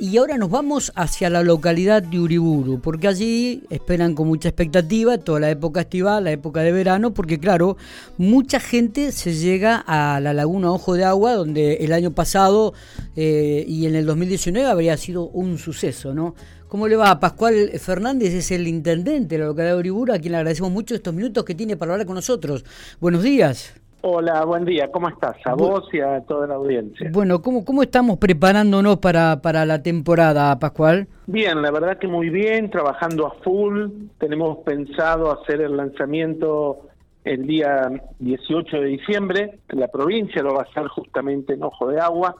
Y ahora nos vamos hacia la localidad de Uriburu, porque allí esperan con mucha expectativa toda la época estival, la época de verano, porque claro, mucha gente se llega a la laguna Ojo de Agua, donde el año pasado eh, y en el 2019 habría sido un suceso, ¿no? ¿Cómo le va? Pascual Fernández es el intendente de la localidad de Uriburu, a quien le agradecemos mucho estos minutos que tiene para hablar con nosotros. Buenos días. Hola, buen día, ¿cómo estás? A vos y a toda la audiencia. Bueno, ¿cómo, cómo estamos preparándonos para, para la temporada, Pascual? Bien, la verdad que muy bien, trabajando a full. Tenemos pensado hacer el lanzamiento el día 18 de diciembre. La provincia lo va a hacer justamente en Ojo de Agua.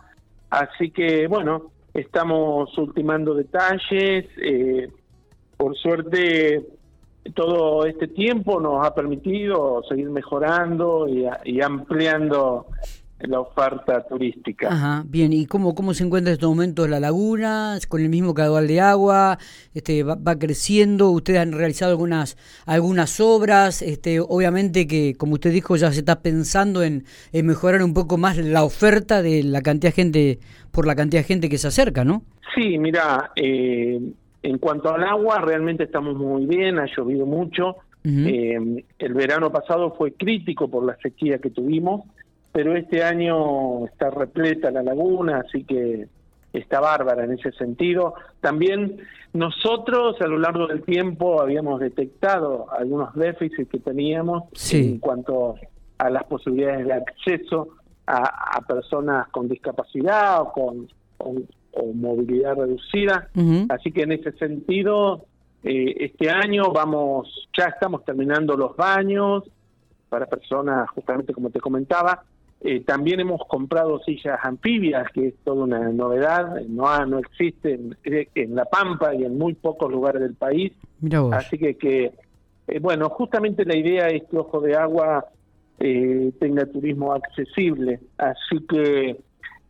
Así que, bueno, estamos ultimando detalles. Eh, por suerte todo este tiempo nos ha permitido seguir mejorando y, ampliando la oferta turística. Ajá, bien, ¿y cómo, cómo se encuentra en estos momentos la laguna? ¿Con el mismo caudal de agua? Este, va, creciendo? ¿Ustedes han realizado algunas, algunas obras? Este, obviamente que, como usted dijo, ya se está pensando en, en mejorar un poco más la oferta de la cantidad de gente, por la cantidad de gente que se acerca, ¿no? Sí, mira, eh, en cuanto al agua, realmente estamos muy bien, ha llovido mucho. Eh, el verano pasado fue crítico por la sequía que tuvimos, pero este año está repleta la laguna, así que está bárbara en ese sentido. También nosotros a lo largo del tiempo habíamos detectado algunos déficits que teníamos en cuanto a las posibilidades de acceso a, personas con discapacidad o con o movilidad reducida. Así que en ese sentido, eh, este año vamos, ya estamos terminando los baños para personas, justamente como te comentaba. Eh, también hemos comprado sillas anfibias, que es toda una novedad, no, no existe en, La Pampa y en muy pocos lugares del país. Así que, que eh, bueno, justamente la idea es que Ojo de Agua tenga turismo accesible. Así que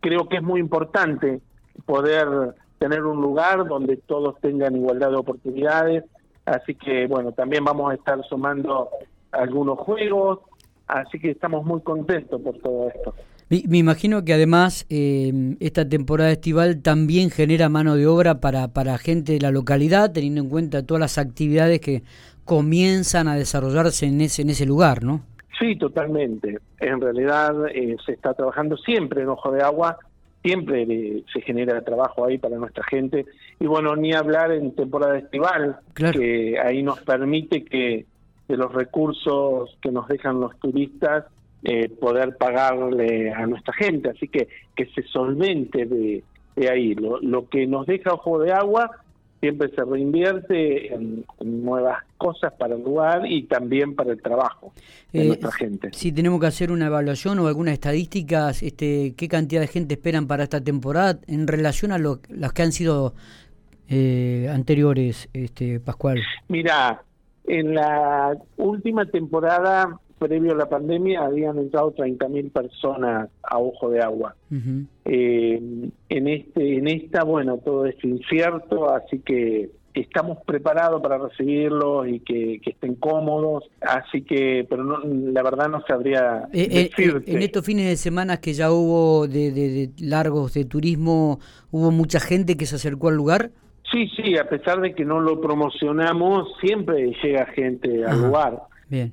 creo que es muy importante poder tener un lugar donde todos tengan igualdad de oportunidades. Así que, bueno, también vamos a estar sumando algunos juegos, así que estamos muy contentos por todo esto. Me, imagino que además eh, esta temporada estival también genera mano de obra para, para gente de la localidad, teniendo en cuenta todas las actividades que comienzan a desarrollarse en ese, en ese lugar, ¿no? Sí, totalmente. En realidad eh, se está trabajando siempre en Ojo de Agua siempre se genera trabajo ahí para nuestra gente. Y bueno, ni hablar en temporada estival, que ahí nos permite que de los recursos que nos dejan los turistas, eh, poder pagarle a nuestra gente. Así que que se solvente de, de ahí. Lo, lo que nos deja Ojo de Agua siempre se reinvierte en, nuevas cosas para el lugar y también para el trabajo de eh, nuestra gente. Si tenemos que hacer una evaluación o algunas estadísticas, este, ¿qué cantidad de gente esperan para esta temporada en relación a lo, las que han sido eh, anteriores, este, Pascual? Mira, en la última temporada previo a la pandemia habían entrado 30.000 personas a ojo de agua. Eh, en este en esta, bueno, todo es incierto, así que estamos preparados para recibirlos y que, estén cómodos, así que, pero no, la verdad no sabría eh, eh, en estos fines de semana que ya hubo de, de, largos de turismo, ¿hubo mucha gente que se acercó al lugar? Sí, sí, a pesar de que no lo promocionamos, siempre llega gente al lugar.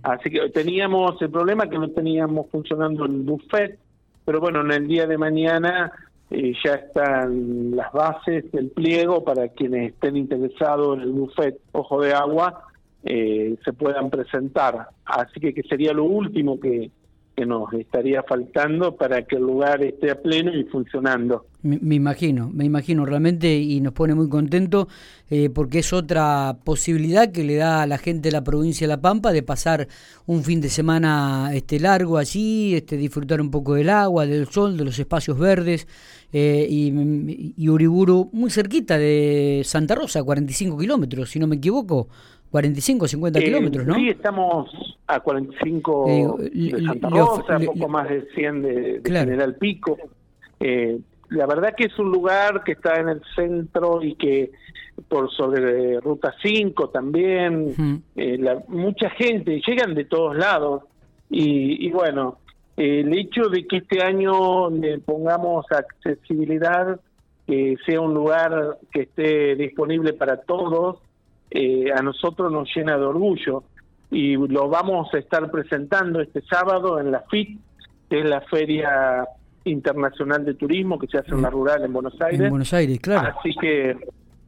Así que teníamos el problema que no teníamos funcionando el buffet, pero bueno, en el día de mañana eh, ya están las bases del pliego para quienes estén interesados en el buffet Ojo de Agua eh, se puedan presentar. Así que, que sería lo último que, que nos estaría faltando para que el lugar esté a pleno y funcionando. Me, imagino, me imagino realmente y nos pone muy contento eh, porque es otra posibilidad que le da a la gente de la provincia de La Pampa de pasar un fin de semana este largo allí, este disfrutar un poco del agua, del sol, de los espacios verdes eh, y, y Uriburu muy cerquita de Santa Rosa, 45 kilómetros, si no me equivoco. 45, 50 eh, kilómetros, ¿no? Sí, estamos a 45 eh, de Santa Rosa, poco más de 100 de, General Pico. Eh, la verdad que es un lugar que está en el centro y que por sobre Ruta 5 también, mucha gente, llegan de todos lados y, y bueno, el hecho de que este año le pongamos accesibilidad que sea un lugar que esté disponible para todos, eh, a nosotros nos llena de orgullo y lo vamos a estar presentando este sábado en la FIT, que es la Feria Internacional de Turismo que se hace en la rural en Buenos Aires. En Buenos Aires, claro. Así que,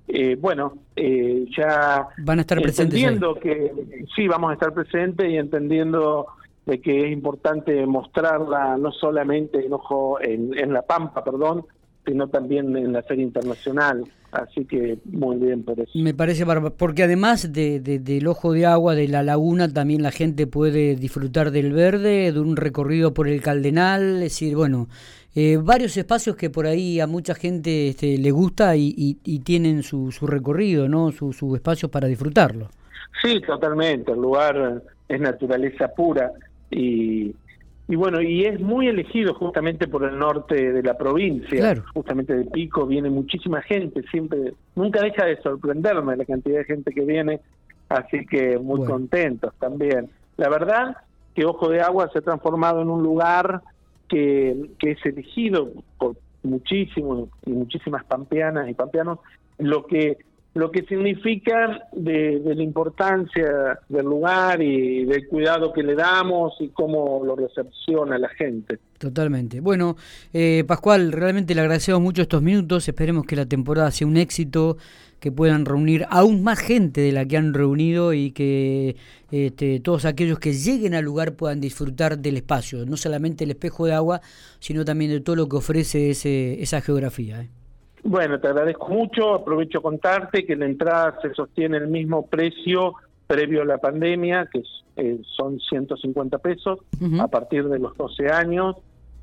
eh, bueno, eh, ya van a estar presentes. Entendiendo que sí, vamos a estar presentes y entendiendo de que es importante mostrarla no solamente en, ojo, en, en La Pampa, perdón, sino también en la Feria Internacional. Así que muy bien por eso. Me parece porque además de, del ojo de agua de la laguna, también la gente puede disfrutar del verde, de un recorrido por el Caldenal, es decir, bueno, eh, varios espacios que por ahí a mucha gente este, le gusta y, y, tienen su, su recorrido, ¿no? Su, su espacio para disfrutarlo. Sí, totalmente. El lugar es naturaleza pura y y bueno, y es muy elegido justamente por el norte de la provincia, justamente de Pico viene muchísima gente, siempre, nunca deja de sorprenderme la cantidad de gente que viene, así que muy contentos también. La verdad que Ojo de Agua se ha transformado en un lugar que, que es elegido por muchísimos y muchísimas pampeanas y pampeanos, lo que lo que significa de, la importancia del lugar y del cuidado que le damos y cómo lo recepciona la gente. Totalmente. Bueno, eh, Pascual, realmente le agradecemos mucho estos minutos. Esperemos que la temporada sea un éxito, que puedan reunir aún más gente de la que han reunido y que este, todos aquellos que lleguen al lugar puedan disfrutar del espacio, no solamente el espejo de agua, sino también de todo lo que ofrece ese, esa geografía. ¿eh? Bueno, te agradezco mucho. Aprovecho contarte que la entrada se sostiene el mismo precio previo a la pandemia, que eh, son 150 pesos a partir de los 12 años,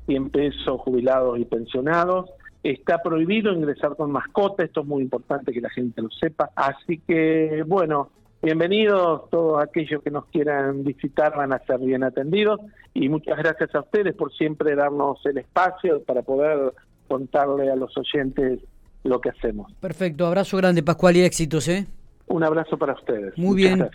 100 pesos jubilados y pensionados. Está prohibido ingresar con mascota, esto es muy importante que la gente lo sepa. Así que, bueno, bienvenidos todos aquellos que nos quieran visitar, van a ser bien atendidos. Y muchas gracias a ustedes por siempre darnos el espacio para poder contarle a los oyentes lo que hacemos. Perfecto, abrazo grande Pascual y éxitos, ¿eh? Un abrazo para ustedes. Muy bien,